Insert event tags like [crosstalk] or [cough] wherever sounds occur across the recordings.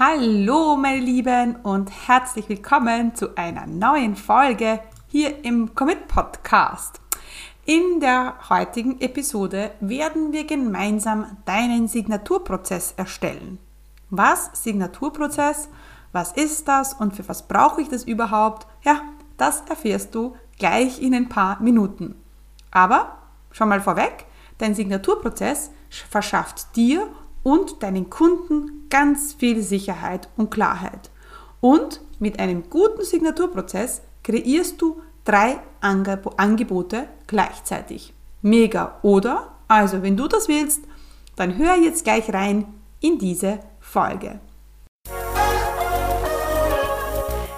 Hallo meine Lieben und herzlich willkommen zu einer neuen Folge hier im Commit Podcast. In der heutigen Episode werden wir gemeinsam deinen Signaturprozess erstellen. Was Signaturprozess? Was ist das und für was brauche ich das überhaupt? Ja, das erfährst du gleich in ein paar Minuten. Aber schon mal vorweg, dein Signaturprozess verschafft dir und deinen Kunden ganz viel Sicherheit und Klarheit. Und mit einem guten Signaturprozess kreierst du drei Angebote gleichzeitig. Mega, oder? Also, wenn du das willst, dann hör jetzt gleich rein in diese Folge.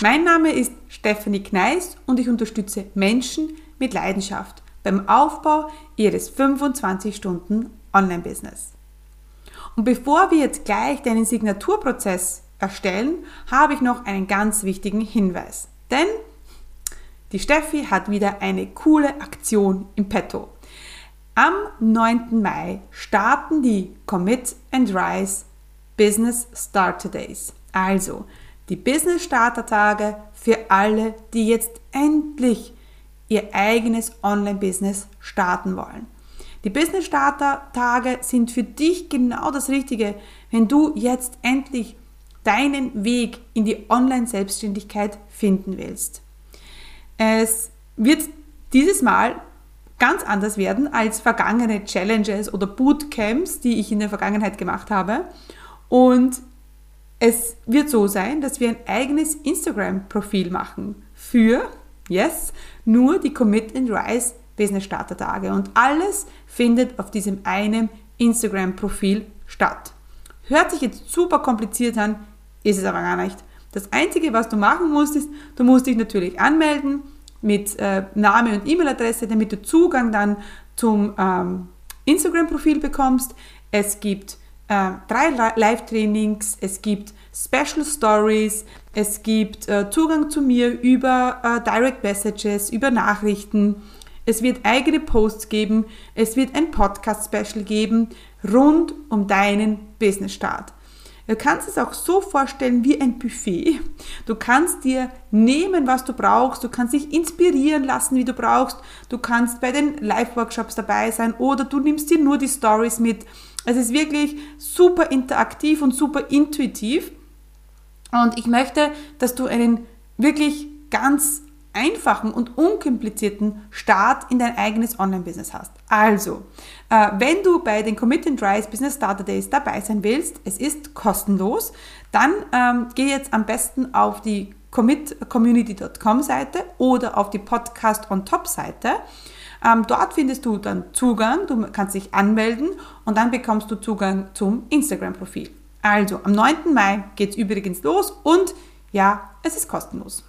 Mein Name ist Stephanie Kneis und ich unterstütze Menschen mit Leidenschaft beim Aufbau ihres 25 Stunden Online-Business. Und bevor wir jetzt gleich deinen Signaturprozess erstellen, habe ich noch einen ganz wichtigen Hinweis. Denn die Steffi hat wieder eine coole Aktion im Petto. Am 9. Mai starten die Commit and Rise Business Starter Days. Also die Business Starter Tage für alle, die jetzt endlich ihr eigenes Online-Business starten wollen. Die Business Starter Tage sind für dich genau das Richtige, wenn du jetzt endlich deinen Weg in die Online-Selbstständigkeit finden willst. Es wird dieses Mal ganz anders werden als vergangene Challenges oder Bootcamps, die ich in der Vergangenheit gemacht habe. Und es wird so sein, dass wir ein eigenes Instagram-Profil machen für Yes, nur die Commit and Rise Business Starter Tage und alles findet auf diesem einen Instagram Profil statt. Hört sich jetzt super kompliziert an, ist es aber gar nicht. Das einzige, was du machen musst, ist, du musst dich natürlich anmelden mit äh, Name und E-Mail-Adresse, damit du Zugang dann zum ähm, Instagram-Profil bekommst. Es gibt äh, drei Live-Trainings, es gibt Special Stories, es gibt äh, Zugang zu mir über äh, Direct Messages, über Nachrichten. Es wird eigene Posts geben, es wird ein Podcast-Special geben rund um deinen Business-Start. Du kannst es auch so vorstellen wie ein Buffet. Du kannst dir nehmen, was du brauchst. Du kannst dich inspirieren lassen, wie du brauchst. Du kannst bei den Live-Workshops dabei sein oder du nimmst dir nur die Stories mit. Es ist wirklich super interaktiv und super intuitiv. Und ich möchte, dass du einen wirklich ganz einfachen und unkomplizierten Start in dein eigenes Online-Business hast. Also, äh, wenn du bei den Commit and Rise Business Starter Days dabei sein willst, es ist kostenlos, dann ähm, geh jetzt am besten auf die commitcommunity.com Seite oder auf die Podcast on Top Seite. Ähm, dort findest du dann Zugang, du kannst dich anmelden und dann bekommst du Zugang zum Instagram-Profil. Also, am 9. Mai geht es übrigens los und ja, es ist kostenlos.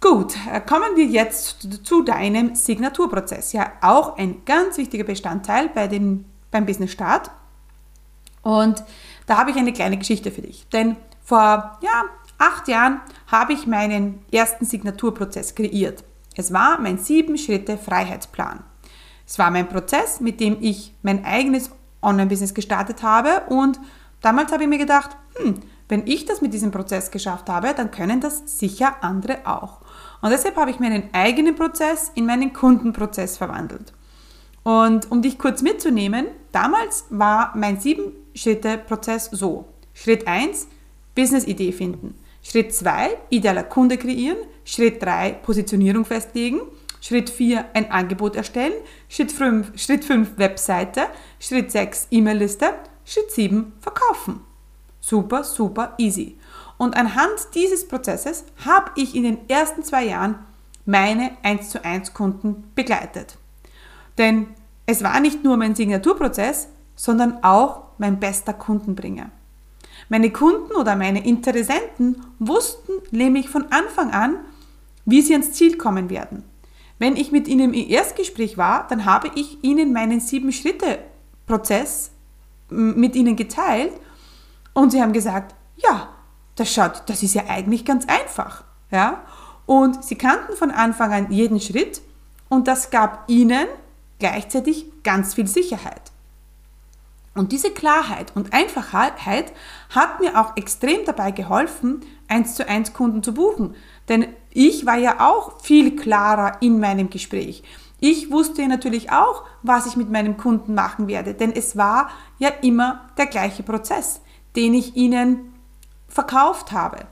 Gut, äh, kommen wir jetzt zu deinem Signaturprozess. Ja, auch ein ganz wichtiger Bestandteil bei dem, beim Business Start. Und da habe ich eine kleine Geschichte für dich. Denn vor ja, acht Jahren habe ich meinen ersten Signaturprozess kreiert. Es war mein sieben Schritte Freiheitsplan. Es war mein Prozess, mit dem ich mein eigenes Online-Business gestartet habe und damals habe ich mir gedacht, hm, wenn ich das mit diesem Prozess geschafft habe, dann können das sicher andere auch. Und deshalb habe ich meinen eigenen Prozess in meinen Kundenprozess verwandelt. Und um dich kurz mitzunehmen, damals war mein Sieben-Schritte-Prozess so. Schritt 1, Business-Idee finden. Schritt 2, idealer Kunde kreieren. Schritt 3, Positionierung festlegen. Schritt 4, ein Angebot erstellen. Schritt 5, Schritt 5 Webseite. Schritt 6, E-Mail-Liste. Schritt 7, verkaufen. Super, super easy. Und anhand dieses Prozesses habe ich in den ersten zwei Jahren meine 1 zu 1 Kunden begleitet. Denn es war nicht nur mein Signaturprozess, sondern auch mein bester Kundenbringer. Meine Kunden oder meine Interessenten wussten nämlich von Anfang an, wie sie ans Ziel kommen werden. Wenn ich mit ihnen im Erstgespräch war, dann habe ich ihnen meinen Sieben-Schritte-Prozess mit ihnen geteilt und sie haben gesagt, ja, das schaut, das ist ja eigentlich ganz einfach, ja. Und sie kannten von Anfang an jeden Schritt und das gab ihnen gleichzeitig ganz viel Sicherheit. Und diese Klarheit und Einfachheit hat mir auch extrem dabei geholfen, eins zu eins Kunden zu buchen. Denn ich war ja auch viel klarer in meinem Gespräch. Ich wusste natürlich auch, was ich mit meinem Kunden machen werde, denn es war ja immer der gleiche Prozess, den ich ihnen verkauft habe.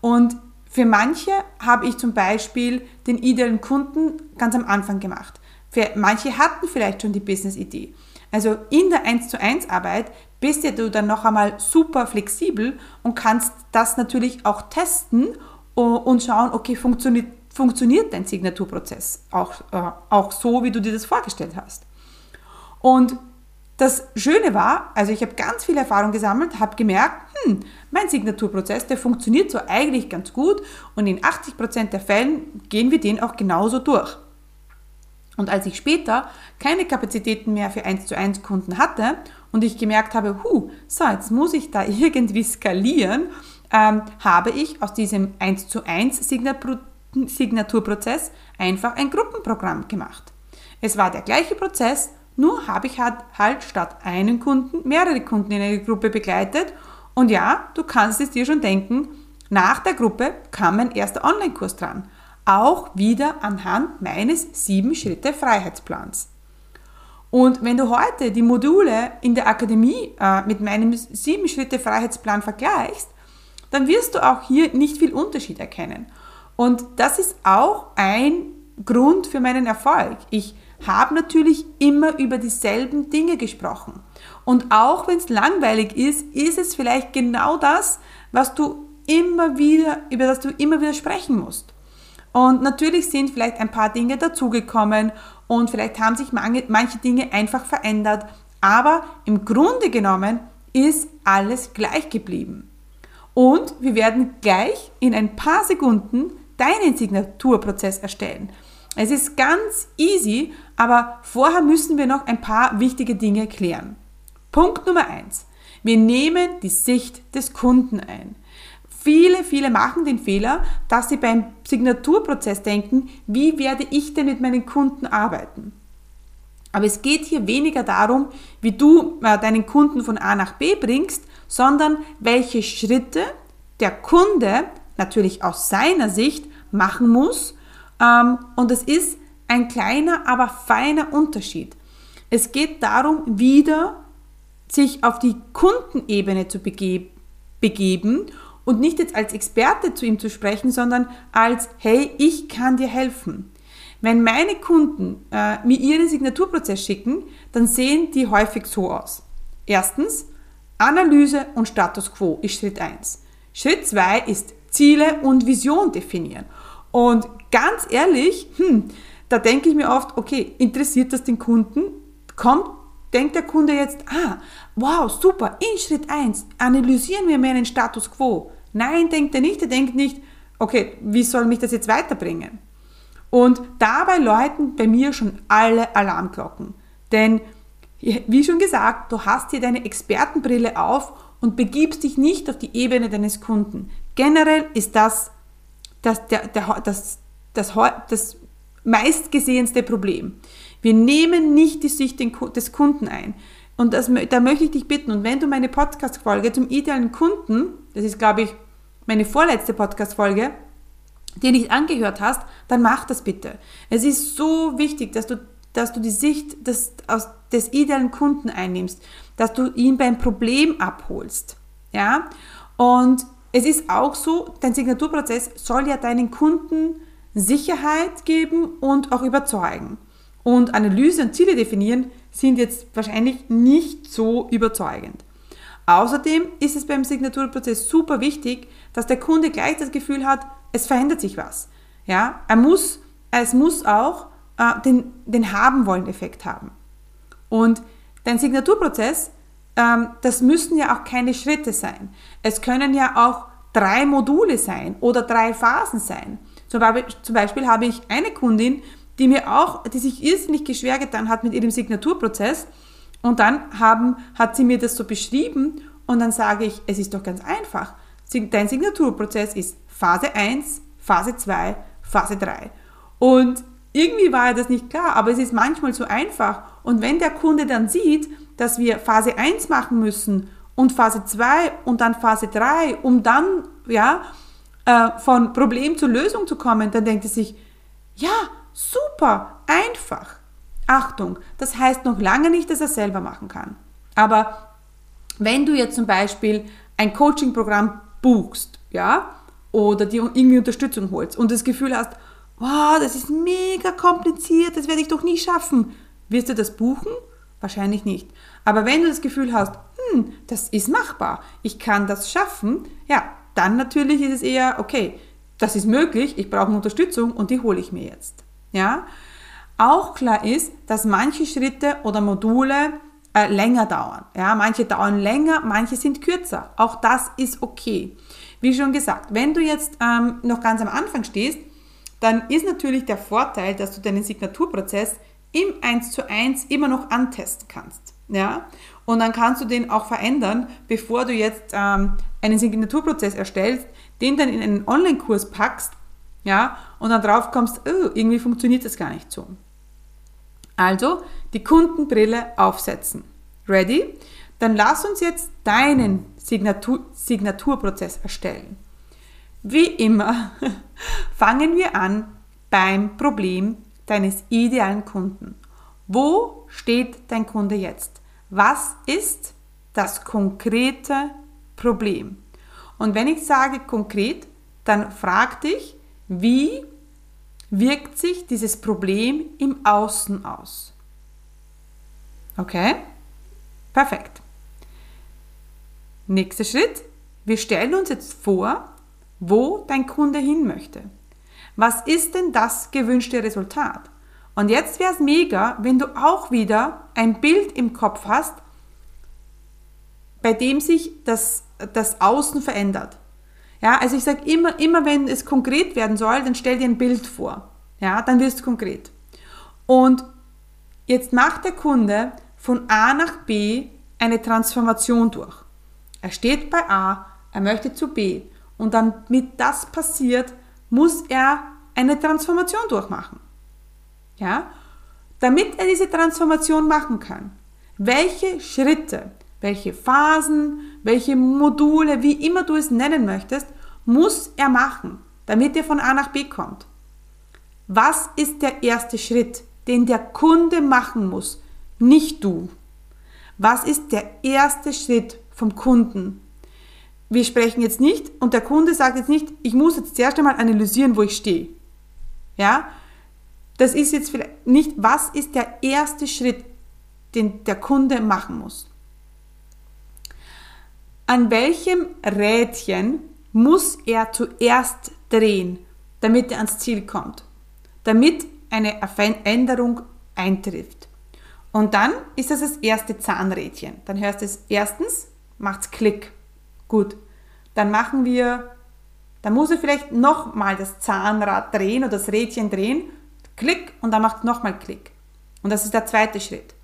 Und für manche habe ich zum Beispiel den idealen Kunden ganz am Anfang gemacht. Für manche hatten vielleicht schon die Business-Idee. Also in der 1 zu 1 Arbeit bist ja du dann noch einmal super flexibel und kannst das natürlich auch testen und schauen, okay, funktioniert, funktioniert dein Signaturprozess auch, äh, auch so, wie du dir das vorgestellt hast. Und das Schöne war, also ich habe ganz viel Erfahrung gesammelt, habe gemerkt, hm, mein Signaturprozess, der funktioniert so eigentlich ganz gut und in 80% der Fällen gehen wir den auch genauso durch. Und als ich später keine Kapazitäten mehr für 1 zu 1 Kunden hatte und ich gemerkt habe, hu, so, jetzt muss ich da [laughs] irgendwie skalieren, ähm, habe ich aus diesem 1 zu 1 Signaturprozess einfach ein Gruppenprogramm gemacht. Es war der gleiche Prozess, nur habe ich halt, halt statt einen Kunden mehrere Kunden in einer Gruppe begleitet. Und ja, du kannst es dir schon denken, nach der Gruppe kam mein erster Online-Kurs dran auch wieder anhand meines sieben Schritte Freiheitsplans. Und wenn du heute die Module in der Akademie äh, mit meinem sieben Schritte Freiheitsplan vergleichst, dann wirst du auch hier nicht viel Unterschied erkennen. Und das ist auch ein Grund für meinen Erfolg. Ich habe natürlich immer über dieselben Dinge gesprochen. Und auch wenn es langweilig ist, ist es vielleicht genau das, was du immer wieder, über das du immer wieder sprechen musst. Und natürlich sind vielleicht ein paar Dinge dazugekommen und vielleicht haben sich manche Dinge einfach verändert, aber im Grunde genommen ist alles gleich geblieben. Und wir werden gleich in ein paar Sekunden deinen Signaturprozess erstellen. Es ist ganz easy, aber vorher müssen wir noch ein paar wichtige Dinge klären. Punkt Nummer eins: Wir nehmen die Sicht des Kunden ein. Viele, viele machen den Fehler, dass sie beim Signaturprozess denken, wie werde ich denn mit meinen Kunden arbeiten? Aber es geht hier weniger darum, wie du äh, deinen Kunden von A nach B bringst, sondern welche Schritte der Kunde natürlich aus seiner Sicht machen muss. Ähm, und es ist ein kleiner, aber feiner Unterschied. Es geht darum, wieder sich auf die Kundenebene zu begeben und nicht jetzt als Experte zu ihm zu sprechen, sondern als, hey, ich kann dir helfen. Wenn meine Kunden äh, mir ihren Signaturprozess schicken, dann sehen die häufig so aus. Erstens, Analyse und Status Quo ist Schritt 1. Schritt 2 ist Ziele und Vision definieren. Und ganz ehrlich, hm, da denke ich mir oft, okay, interessiert das den Kunden? Kommt, denkt der Kunde jetzt, ah, wow, super, in Schritt 1 analysieren wir meinen Status Quo. Nein, denkt er nicht. Er denkt nicht, okay, wie soll mich das jetzt weiterbringen? Und dabei läuten bei mir schon alle Alarmglocken. Denn, wie schon gesagt, du hast hier deine Expertenbrille auf und begibst dich nicht auf die Ebene deines Kunden. Generell ist das das, der, der, das, das, das meistgesehenste Problem. Wir nehmen nicht die Sicht des Kunden ein. Und das, da möchte ich dich bitten, und wenn du meine Podcast-Folge zum idealen Kunden, das ist, glaube ich, meine vorletzte Podcast-Folge, die nicht angehört hast, dann mach das bitte. Es ist so wichtig, dass du, dass du die Sicht des, aus, des idealen Kunden einnimmst, dass du ihn beim Problem abholst. Ja? Und es ist auch so, dein Signaturprozess soll ja deinen Kunden Sicherheit geben und auch überzeugen. Und Analyse und Ziele definieren sind jetzt wahrscheinlich nicht so überzeugend. Außerdem ist es beim Signaturprozess super wichtig, dass der Kunde gleich das Gefühl hat, es verändert sich was. Ja, er muss, es muss auch äh, den, den haben wollen Effekt haben. Und dein Signaturprozess ähm, das müssen ja auch keine Schritte sein. Es können ja auch drei Module sein oder drei Phasen sein. Zum Beispiel, zum Beispiel habe ich eine Kundin, die mir auch, die sich irrsinnig schwer getan hat mit ihrem Signaturprozess. Und dann haben, hat sie mir das so beschrieben und dann sage ich, es ist doch ganz einfach. Dein Signaturprozess ist Phase 1, Phase 2, Phase 3. Und irgendwie war ja das nicht klar, aber es ist manchmal so einfach. Und wenn der Kunde dann sieht, dass wir Phase 1 machen müssen und Phase 2 und dann Phase 3, um dann ja, äh, von Problem zur Lösung zu kommen, dann denkt er sich, ja, super, einfach. Achtung, das heißt noch lange nicht, dass er selber machen kann. Aber wenn du jetzt zum Beispiel ein Coaching-Programm buchst, ja, oder dir irgendwie Unterstützung holst und das Gefühl hast, wow, das ist mega kompliziert, das werde ich doch nie schaffen, wirst du das buchen? Wahrscheinlich nicht. Aber wenn du das Gefühl hast, hm, das ist machbar, ich kann das schaffen, ja, dann natürlich ist es eher, okay, das ist möglich, ich brauche Unterstützung und die hole ich mir jetzt. Ja? Auch klar ist, dass manche Schritte oder Module äh, länger dauern. Ja? Manche dauern länger, manche sind kürzer. Auch das ist okay. Wie schon gesagt, wenn du jetzt ähm, noch ganz am Anfang stehst, dann ist natürlich der Vorteil, dass du deinen Signaturprozess im 1 zu 1 immer noch antesten kannst. Ja? Und dann kannst du den auch verändern, bevor du jetzt ähm, einen Signaturprozess erstellst, den dann in einen Online-Kurs packst, ja, und dann drauf kommst, oh, irgendwie funktioniert das gar nicht so. Also die Kundenbrille aufsetzen. Ready? Dann lass uns jetzt deinen Signatur Signaturprozess erstellen. Wie immer [laughs] fangen wir an beim Problem deines idealen Kunden. Wo steht dein Kunde jetzt? Was ist das konkrete Problem? Und wenn ich sage konkret, dann frag dich, wie wirkt sich dieses Problem im Außen aus? Okay? Perfekt. Nächster Schritt. Wir stellen uns jetzt vor, wo dein Kunde hin möchte. Was ist denn das gewünschte Resultat? Und jetzt wäre es mega, wenn du auch wieder ein Bild im Kopf hast, bei dem sich das, das Außen verändert. Ja, also ich sage immer, immer wenn es konkret werden soll, dann stell dir ein Bild vor. Ja, dann wirst du konkret. Und jetzt macht der Kunde von A nach B eine Transformation durch. Er steht bei A, er möchte zu B. Und damit das passiert, muss er eine Transformation durchmachen. Ja? Damit er diese Transformation machen kann, welche Schritte, welche Phasen, welche Module, wie immer du es nennen möchtest, muss er machen, damit er von A nach B kommt. Was ist der erste Schritt, den der Kunde machen muss, nicht du? Was ist der erste Schritt vom Kunden? Wir sprechen jetzt nicht und der Kunde sagt jetzt nicht, ich muss jetzt zuerst einmal analysieren, wo ich stehe. Ja? Das ist jetzt vielleicht nicht, was ist der erste Schritt, den der Kunde machen muss. An welchem Rädchen muss er zuerst drehen, damit er ans Ziel kommt, damit eine Veränderung eintrifft. Und dann ist das das erste Zahnrädchen. Dann hörst du es erstens, macht es Klick. Gut. Dann machen wir, dann muss er vielleicht nochmal das Zahnrad drehen oder das Rädchen drehen. Klick und dann macht es nochmal Klick. Und das ist der zweite Schritt.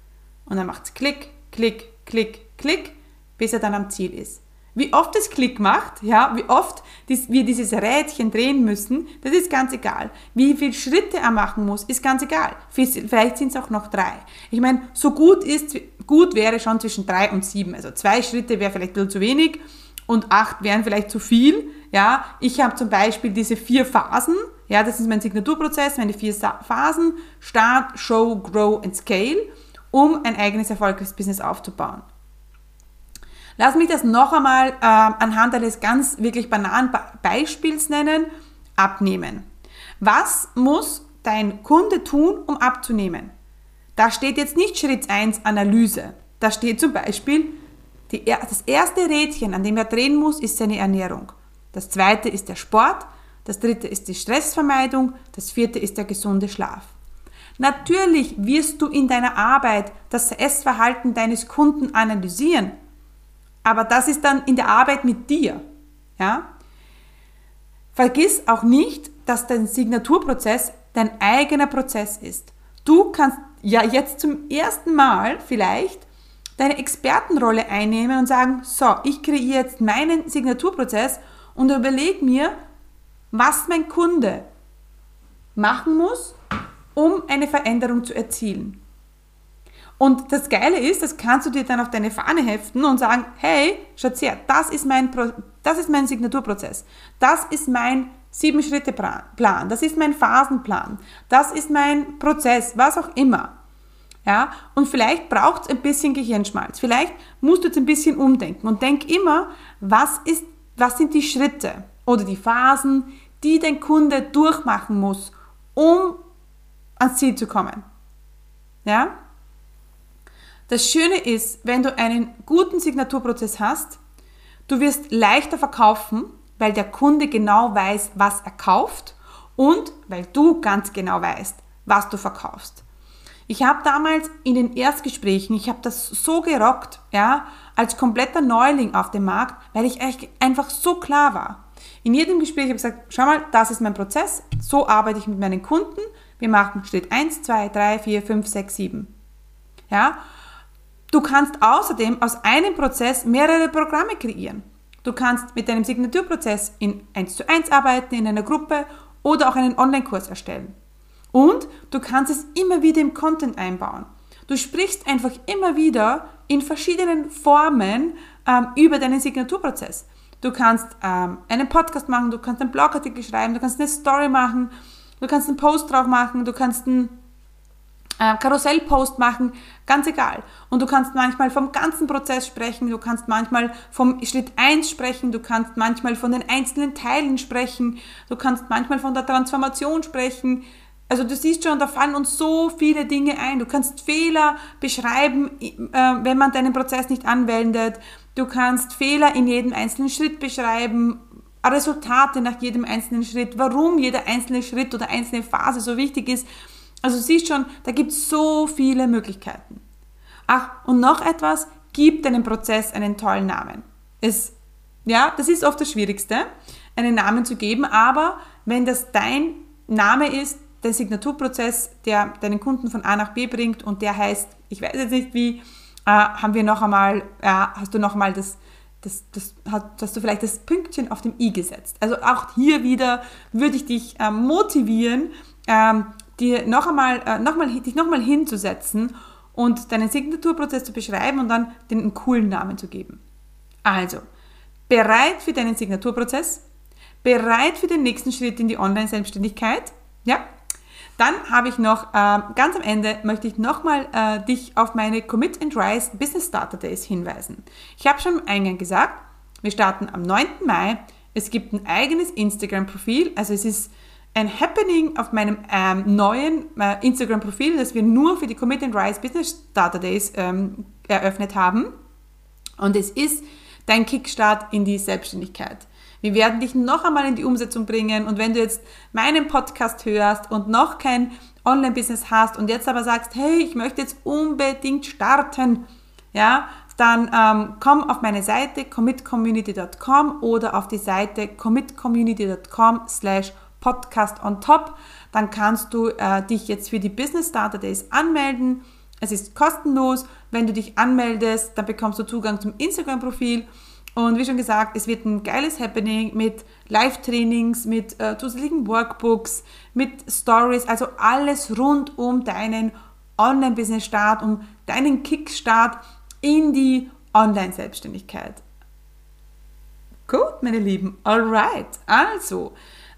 Und dann macht es Klick, Klick, Klick, Klick, bis er dann am Ziel ist. Wie oft es Klick macht, ja, wie oft dies, wir dieses Rädchen drehen müssen, das ist ganz egal. Wie viele Schritte er machen muss, ist ganz egal. Vielleicht sind es auch noch drei. Ich meine, so gut ist, gut wäre schon zwischen drei und sieben. Also zwei Schritte wäre vielleicht ein bisschen zu wenig und acht wären vielleicht zu viel. Ja, ich habe zum Beispiel diese vier Phasen. Ja, das ist mein Signaturprozess, meine vier Phasen. Start, Show, Grow and Scale, um ein eigenes erfolgreiches Business aufzubauen. Lass mich das noch einmal äh, anhand eines ganz wirklich banalen Beispiels nennen. Abnehmen. Was muss dein Kunde tun, um abzunehmen? Da steht jetzt nicht Schritt 1 Analyse. Da steht zum Beispiel, die, das erste Rädchen, an dem er drehen muss, ist seine Ernährung. Das zweite ist der Sport. Das dritte ist die Stressvermeidung. Das vierte ist der gesunde Schlaf. Natürlich wirst du in deiner Arbeit das Essverhalten deines Kunden analysieren Aber das ist dann in der Arbeit mit dir. Ja? Vergiss auch nicht, dass dein Signaturprozess dein eigener Prozess ist. Du kannst ja jetzt zum ersten Mal vielleicht deine Expertenrolle einnehmen und sagen, so, ich kreiere jetzt meinen Signaturprozess und überlege mir, was mein Kunde machen muss, um eine Veränderung zu erzielen. Und das Geile ist, das kannst du dir dann auf deine Fahne heften und sagen, hey, schaut her, das ist mein, das ist mein Signaturprozess. Das ist mein Sieben-Schritte-Plan. Das ist mein Phasenplan. Das ist mein Prozess, was auch immer. Ja, und vielleicht braucht es ein bisschen Gehirnschmalz. Vielleicht musst du jetzt ein bisschen umdenken und denk immer, was, ist, was sind die Schritte oder die Phasen, die dein Kunde durchmachen muss, um ans Ziel zu kommen. Ja? Das Schöne ist, wenn du einen guten Signaturprozess hast, du wirst leichter verkaufen, weil der Kunde genau weiß, was er kauft und weil du ganz genau weißt, was du verkaufst. Ich habe damals in den Erstgesprächen, ich habe das so gerockt, ja, als kompletter Neuling auf dem Markt, weil ich einfach so klar war. In jedem Gespräch habe ich gesagt, schau mal, das ist mein Prozess, so arbeite ich mit meinen Kunden. Wir machen Schritt 1, 2, 3, 4, 5, 6, 7. Ja? Du kannst außerdem aus einem Prozess mehrere Programme kreieren. Du kannst mit deinem Signaturprozess in 1 zu 1 arbeiten, in einer Gruppe oder auch einen Online-Kurs erstellen. Und du kannst es immer wieder im Content einbauen. Du sprichst einfach immer wieder in verschiedenen Formen ähm, über deinen Signaturprozess. Du kannst ähm, einen Podcast machen, du kannst einen Blogartikel schreiben, du kannst eine Story machen, du kannst einen Post drauf machen, du kannst einen äh, Karussellpost machen, ganz egal. Und du kannst manchmal vom ganzen Prozess sprechen, du kannst manchmal vom Schritt 1 sprechen, du kannst manchmal von den einzelnen Teilen sprechen, du kannst manchmal von der Transformation sprechen, also du siehst schon, da fallen uns so viele Dinge ein. Du kannst Fehler beschreiben, äh, wenn man deinen Prozess nicht anwendet. Du kannst Fehler in jedem einzelnen Schritt beschreiben, Resultate nach jedem einzelnen Schritt, warum jeder einzelne Schritt oder einzelne Phase so wichtig ist. Also siehst schon, da gibt es so viele Möglichkeiten. Ach, und noch etwas, gib deinem Prozess einen tollen Namen. Es, ja, das ist oft das Schwierigste, einen Namen zu geben, aber wenn das dein Name ist, der Signaturprozess, der deinen Kunden von A nach B bringt und der heißt, ich weiß jetzt nicht wie, äh, haben wir noch einmal, äh, hast du noch einmal das, das, das, hast du vielleicht das Pünktchen auf dem i gesetzt. Also auch hier wieder würde ich dich äh, motivieren, ähm, dir noch einmal, äh, noch mal, dich nochmal hinzusetzen und deinen Signaturprozess zu beschreiben und dann den coolen Namen zu geben. Also, bereit für deinen Signaturprozess, bereit für den nächsten Schritt in die Online-Selbstständigkeit, ja, dann habe ich noch, äh, ganz am Ende möchte ich nochmal äh, dich auf meine Commit and Rise Business Starter Days hinweisen. Ich habe schon am Eingang gesagt, wir starten am 9. Mai. Es gibt ein eigenes Instagram-Profil, also es ist ein Happening auf meinem ähm, neuen äh, Instagram-Profil, das wir nur für die Commit and Rise Business Starter Days ähm, eröffnet haben. Und es ist dein Kickstart in die Selbstständigkeit. Wir werden dich noch einmal in die Umsetzung bringen. Und wenn du jetzt meinen Podcast hörst und noch kein Online-Business hast und jetzt aber sagst, hey, ich möchte jetzt unbedingt starten, ja, dann ähm, komm auf meine Seite commitcommunity.com oder auf die Seite commitcommunity.com slash podcast on top. Dann kannst du äh, dich jetzt für die Business Starter Days anmelden. Es ist kostenlos. Wenn du dich anmeldest, dann bekommst du Zugang zum Instagram-Profil und wie schon gesagt, es wird ein geiles Happening mit Live-Trainings, mit äh, zusätzlichen Workbooks, mit Stories, also alles rund um deinen Online-Business-Start, um deinen Kickstart in die Online-Selbstständigkeit. Gut, meine Lieben, alright. Also,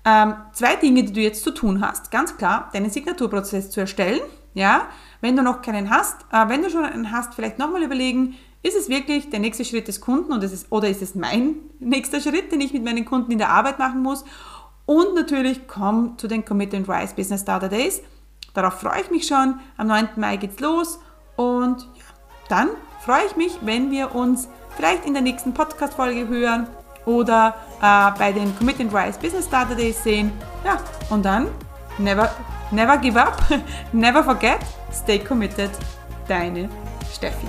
ähm, zwei Dinge, die du jetzt zu tun hast. Ganz klar, deinen Signaturprozess zu erstellen. Ja, wenn du noch keinen hast, äh, wenn du schon einen hast, vielleicht nochmal überlegen, ist es wirklich der nächste Schritt des Kunden und ist, oder ist es mein [laughs] nächster Schritt, den ich mit meinen Kunden in der Arbeit machen muss? Und natürlich komm zu den Commit and Rise Business Starter Days. Darauf freue ich mich schon. Am 9. Mai geht's los und ja, dann freue ich mich, wenn wir uns vielleicht in der nächsten Podcast-Folge hören oder äh, bei den Commit and Rise Business Starter Days sehen. Ja, und dann never, never give up, [laughs] never forget, stay committed. Deine Steffi.